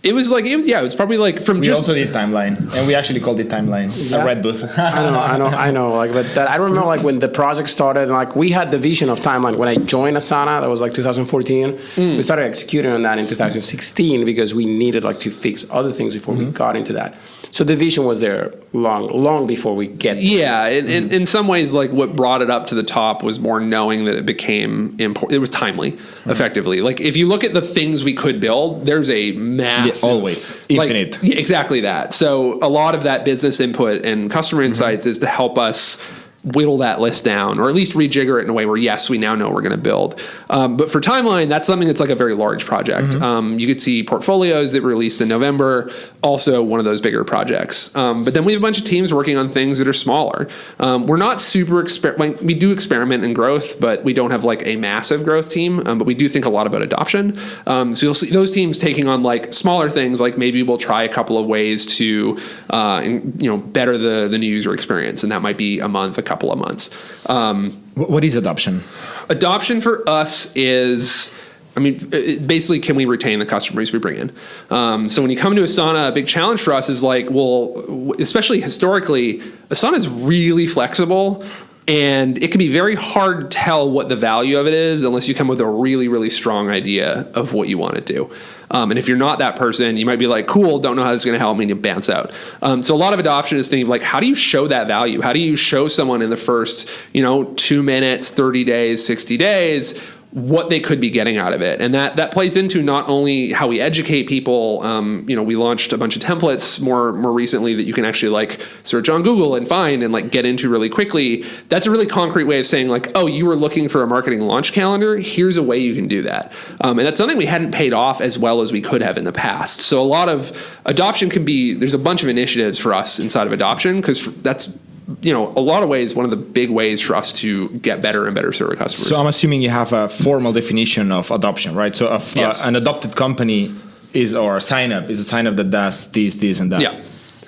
It was like it was yeah, it was probably like from We just also did timeline, and we actually called it timeline. Yeah. A Redbooth. I know, I know, I know. Like, but that, I remember like when the project started, and like we had the vision of timeline when I joined Asana. That was like 2014. Hmm. We started executing on that in 2016 because we needed like to fix other things before we mm-hmm. got into that. So the vision was there long, long before we get. Yeah, in, in, mm-hmm. in some ways, like what brought it up to the top was more knowing that it became important. It was timely, mm-hmm. effectively. Like if you look at the things we could build, there's a massive, always. like- Infinite. yeah, exactly that. So a lot of that business input and customer mm-hmm. insights is to help us whittle that list down or at least rejigger it in a way where yes we now know we're going to build. Um, but for timeline that's something that's like a very large project. Um, you could see portfolios that released in november also one of those bigger projects. Um, but then we have a bunch of teams working on things that are smaller. Um, we're not super exper- like, we do experiment in growth but we don't have like a massive growth team um, but we do think a lot about adoption. Um, so you'll see those teams taking on like smaller things like maybe we'll try a couple of ways to uh, you know better the the new user experience and that might be a month a couple of months um, what is adoption? adoption for us is I mean, basically, can we retain the customers we bring in? Um, so when you come to Asana, a big challenge for us is like, well, especially historically, Asana is really flexible, and it can be very hard to tell what the value of it is unless you come with a really, really strong idea of what you want to do. Um, and if you're not that person, you might be like, cool, don't know how this is going to help me, and you bounce out. Um, so a lot of adoption is thinking like, how do you show that value? How do you show someone in the first, you know, two minutes, 30 days, 60 days, what they could be getting out of it, and that that plays into not only how we educate people. Um, you know, we launched a bunch of templates more more recently that you can actually like search on Google and find and like get into really quickly. That's a really concrete way of saying like, oh, you were looking for a marketing launch calendar. Here's a way you can do that, um, and that's something we hadn't paid off as well as we could have in the past. So a lot of adoption can be. There's a bunch of initiatives for us inside of adoption because that's you know a lot of ways one of the big ways for us to get better and better serve our customers. So I'm assuming you have a formal definition of adoption, right? So if, Yes. uh, an adopted company is or a sign up is a sign up that does this, this, and that. Yeah.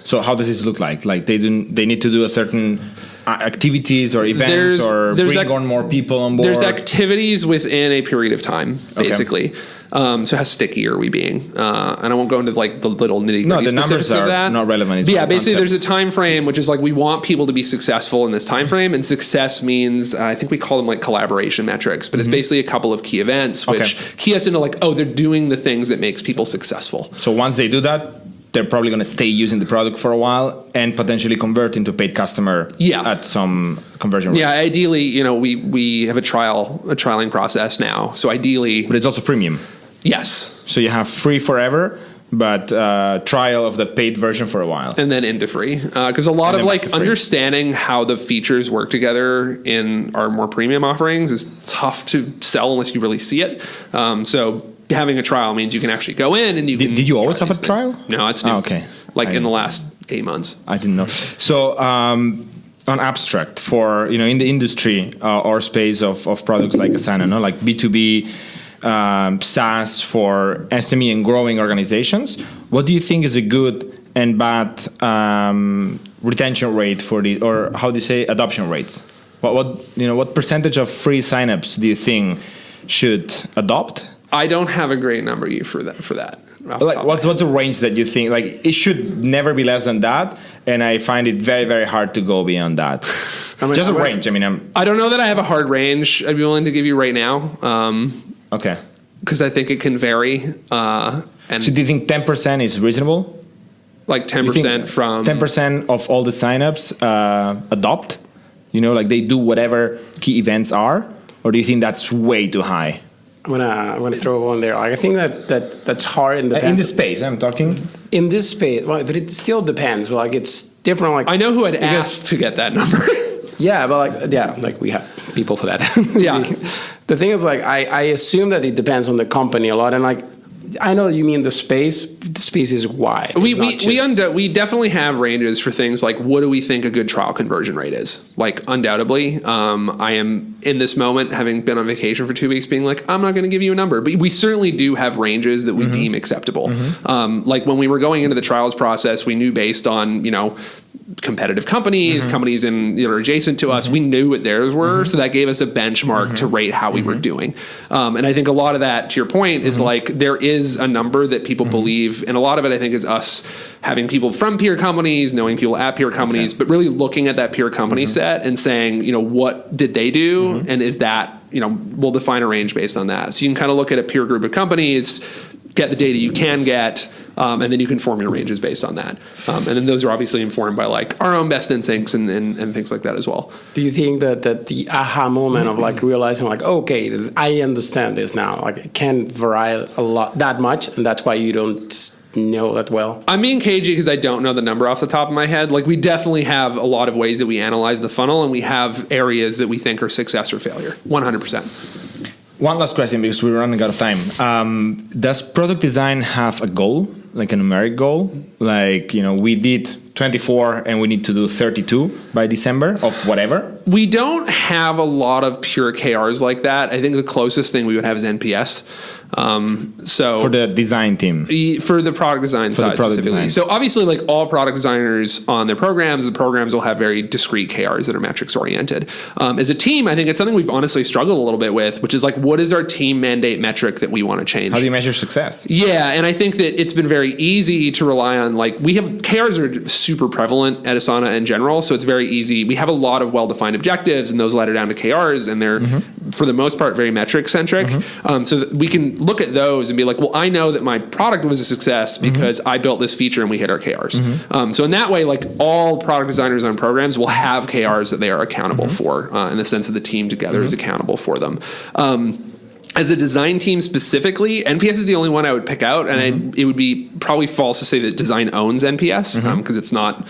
So how does this look like? Like they do they need to do a certain uh, activities or events There's- or there's bring ac- on more people on board. There's activities within a period of time, Okay. Um, so how sticky are we being? Uh, and I won't go into like the little nitty No, gritty the numbers are that. not relevant. Yeah, basically, concept. there's a time frame which is like we want people to be successful in this time frame, and success means uh, I think we call them like collaboration metrics, but it's basically a couple of key events which Mm-hmm. Okay. key us into like oh they're doing the things that makes people successful. So once they do that, they're probably going to stay using the product for a while and potentially convert into paid customer Yeah. at some conversion rate. Yeah, ideally, you know, we we have a trial a trialing process now. So ideally, But it's also freemium. Yes, So you have free forever, but uh, trial of the paid version for a while. and then into free because a lot of like back to free. understanding how the features work together in our more premium offerings is tough to sell unless you really see it. Um, so having a trial means you can actually go in and you Did- can. did you always have a things. trial? No, it's new. Oh, okay. Like I- in the last eight months. I didn't know. So um, on abstract for you know in the industry uh, or space of, of products like Asana, no, like B two B. Um, SaaS for SME and growing organizations. What do you think is a good and bad um, retention rate for the, or how do you say adoption rates? What, what you know, what percentage of free signups do you think should adopt? I don't have a great number you for that for that. like what's what's the range that you think like it should never be less than that and i find it very very hard to go beyond that I mean, just a I range i mean i'm I don't know that I have a hard range I'd be willing to give you right now okay because I think it can vary. Uh, and so do you think 10% is reasonable like 10% from 10% of all the signups uh, adopt you know like they do whatever key events are or do you think that's way too high I'm gonna I'm gonna throw one there. Like, I think that that that's hard in the in this space i'm talking in this space. Well, but it still depends. Well, like it's different. Like I know who I'd Because- ask to get that number. Yeah, but like yeah, like we have people for that. Yeah. the thing is, like I, I assume that it depends on the company a lot, and like I know you mean the space. The space is wide. we It's we we, unde- we definitely have ranges for things like what do we think a good trial conversion rate is? Like undoubtedly, um, I am in this moment, having been on vacation for two weeks, being like, I'm not going to give you a number. But we certainly do have ranges that we deem acceptable. Um, like when we were going into the trials process, we knew based on, you know, competitive companies, mm-hmm. companies in that are adjacent to us, mm-hmm. we knew what theirs were, mm-hmm. so that gave us a benchmark to rate how we were doing. Um, and I think a lot of that, to your point, is like there is a number that people believe, and a lot of it I think is us having people from peer companies, knowing people at peer companies, but really looking at that peer company set and saying, you know, what did they do, and is that you know, we'll define a range based on that. So you can kind of look at a peer group of companies, get the data you can get, um, and then you can form your ranges based on that. Um, and then those are obviously informed by like our own best instincts and, and, and things like that as well. Do you think that, that the aha moment of like realizing like okay I understand this now like it can vary a lot that much and that's why you don't know that well I'm being cagey because I don't know the number off the top of my head. Like we definitely have a lot of ways that we analyze the funnel, and we have areas that we think are success or failure. 100. One last question because we're running out of time. Um, does product design have a goal, like a numeric goal? Like, you know, we did 24 and we need to do 32 by December of whatever? We don't have a lot of pure KRs like that. I think the closest thing we would have is NPS. Um, so For the design team. E- for the product design the side product specifically. design. So obviously, like all product designers on their programs, the programs will have very discrete KRs that are metrics oriented. Um, as a team, I think it's something we've honestly struggled a little bit with, which is like, what is our team mandate metric that we want to change? How do you measure success? Yeah, and I think that it's been very easy to rely on like we have KRs are super prevalent at Asana in general, so it's very easy. We have a lot of well-defined objectives, and those ladder down to KRs, and they're for the most part very metric centric. Um, so that we can look at those and be like, well, I know that my product was a success because I built this feature and we hit our KRs. Um, so in that way, like all product designers on programs will have KRs that they are accountable for, uh, in the sense that the team together is accountable for them. Um, as a design team specifically, NPS is the only one I would pick out, and I, it would be probably false to say that design owns NPS because it's not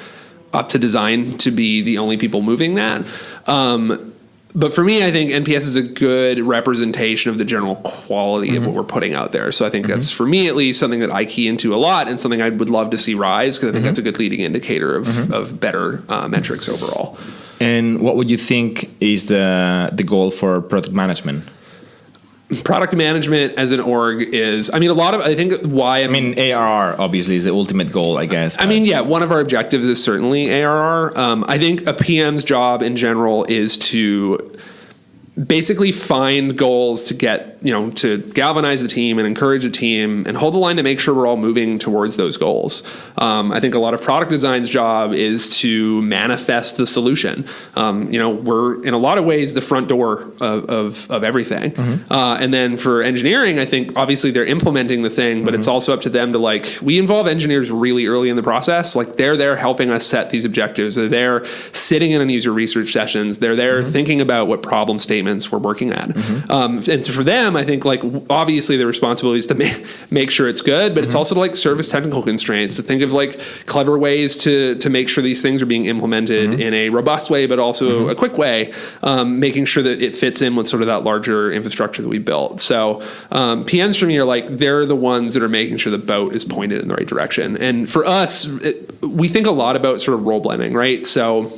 up to design to be the only people moving that. Um, but for me, I think NPS is a good representation of the general quality of mm-hmm. what we're putting out there. So I think that's mm-hmm. for me at least something that I key into a lot, and something I would love to see rise because I think mm-hmm. that's a good leading indicator of, of better uh, metrics overall. And what would you think is the, the goal for product management? Product management as an org is, I mean, a lot of I think why I mean, ARR obviously is the ultimate goal, I guess. I mean, yeah, one of our objectives is certainly ARR. Um, I think a PM's job in general is to basically find goals to get, you know, to galvanize the team and encourage the team and hold the line to make sure we're all moving towards those goals. Um, I think a lot of product design's job is to manifest the solution. Um, you know, we're in a lot of ways the front door of, of, of everything. Uh, and then for engineering, I think obviously they're implementing the thing, but it's also up to them to like, we involve engineers really early in the process. Like they're there helping us set these objectives. They're there sitting in on user research sessions. They're there thinking about what problem statements we're working at. Um, and so for them, I think like obviously the responsibility is to make, make sure it's good, but it's also to like service technical constraints, to think of like clever ways to, to make sure these things are being implemented in a robust way, but also a quick way, um, making sure that it fits in with sort of that larger infrastructure that we built. So um, PMs for me are like, they're the ones that are making sure the boat is pointed in the right direction. And for us, it, we think a lot about sort of role blending, right? So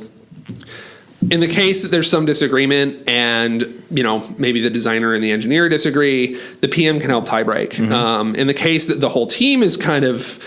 in the case that there's some disagreement and you know maybe the designer and the engineer disagree the pm can help tie break. Um, in the case that the whole team is kind of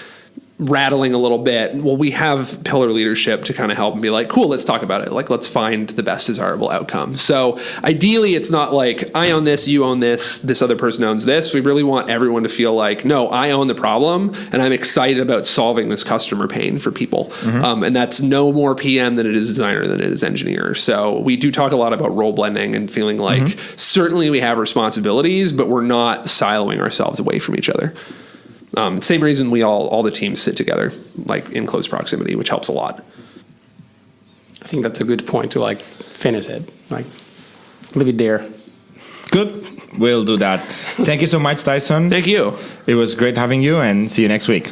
rattling a little bit well we have pillar leadership to kind of help and be like cool let's talk about it. Like let's find the best desirable outcome. So ideally it's not like i own this you own this this other person owns this. We really want everyone to feel like no i own the problem and i'm excited about solving this customer pain for people. Um, and that's no more pm than it is designer than it is engineer. So we do talk a lot about role blending and feeling like certainly we have responsibilities but we're not siloing ourselves away from each other um, same reason we all all the teams sit together like in close proximity which helps a lot I think that's a good point to like finish it like leave it there Good. We'll do that. Thank you so much, Tyson. thank you It was great having you and see you next week.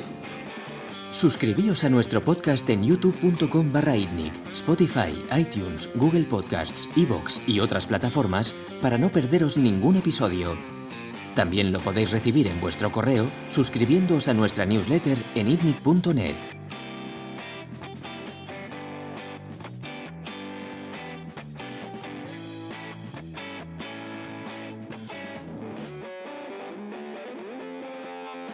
Suscribíos a nuestro podcast en youtube.com barra itnig, Spotify, iTunes, Google Podcasts, iVoox y otras plataformas para no perderos ningún episodio. También lo podéis recibir en vuestro correo suscribiéndoos a nuestra newsletter en itnic.net.